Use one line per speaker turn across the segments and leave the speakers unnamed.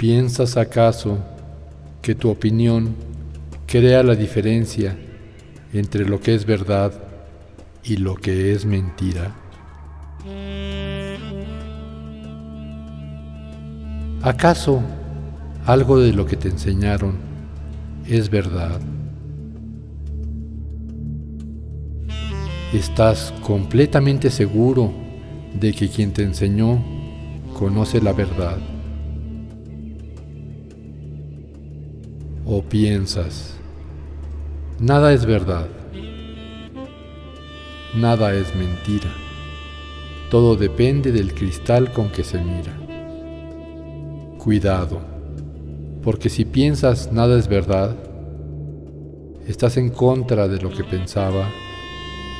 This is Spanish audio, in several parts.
¿Piensas acaso que tu opinión crea la diferencia entre lo que es verdad y lo que es mentira? ¿Acaso algo de lo que te enseñaron es verdad? ¿Estás completamente seguro de que quien te enseñó conoce la verdad? ¿O piensas, nada es verdad, nada es mentira, todo depende del cristal con que se mira? Cuidado, porque si piensas nada es verdad, estás en contra de lo que pensaba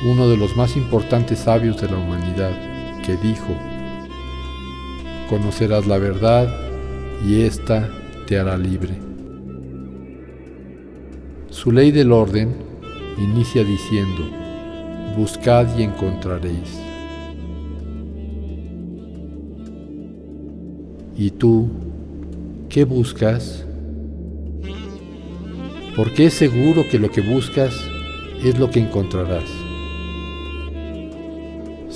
uno de los más importantes sabios de la humanidad, que dijo, conocerás la verdad y ésta te hará libre. Su ley del orden inicia diciendo, buscad y encontraréis. ¿Y tú qué buscas? Porque es seguro que lo que buscas es lo que encontrarás.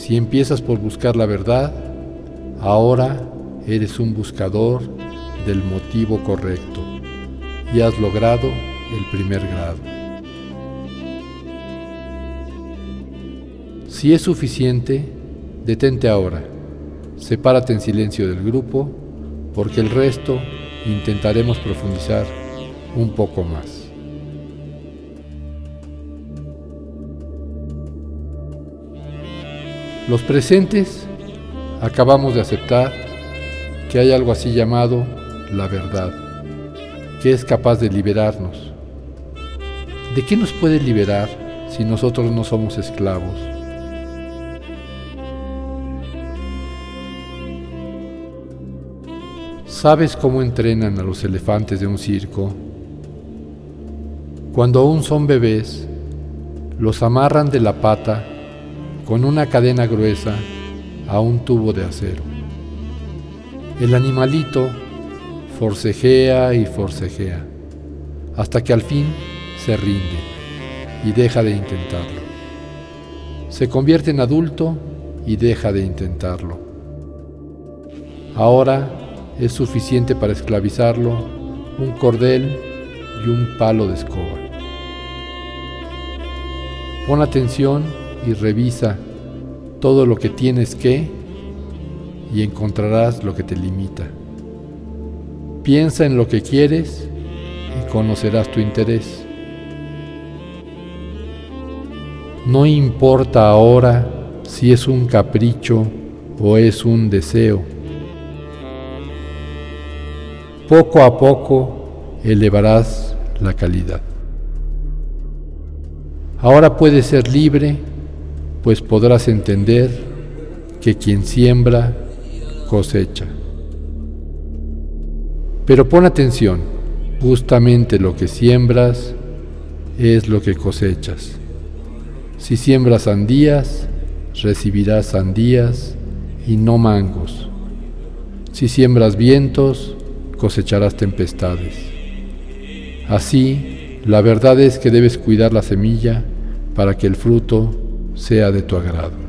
Si empiezas por buscar la verdad, ahora eres un buscador del motivo correcto y has logrado el primer grado. Si es suficiente, detente ahora, sepárate en silencio del grupo, porque el resto intentaremos profundizar un poco más. Los presentes acabamos de aceptar que hay algo así llamado la verdad, que es capaz de liberarnos. ¿De qué nos puede liberar si nosotros no somos esclavos? ¿Sabes cómo entrenan a los elefantes de un circo? Cuando aún son bebés, los amarran de la pata con una cadena gruesa a un tubo de acero. El animalito forcejea y forcejea hasta que al fin se rinde y deja de intentarlo. Se convierte en adulto y deja de intentarlo. Ahora es suficiente para esclavizarlo un cordel y un palo de escoba. Pon atención y revisa todo lo que tienes que y encontrarás lo que te limita. Piensa en lo que quieres y conocerás tu interés. No importa ahora si es un capricho o es un deseo. Poco a poco elevarás la calidad. Ahora puedes ser libre pues podrás entender que quien siembra cosecha. Pero pon atención, justamente lo que siembras es lo que cosechas. Si siembras sandías, recibirás sandías y no mangos. Si siembras vientos, cosecharás tempestades. Así, la verdad es que debes cuidar la semilla para que el fruto sea de tu agrado.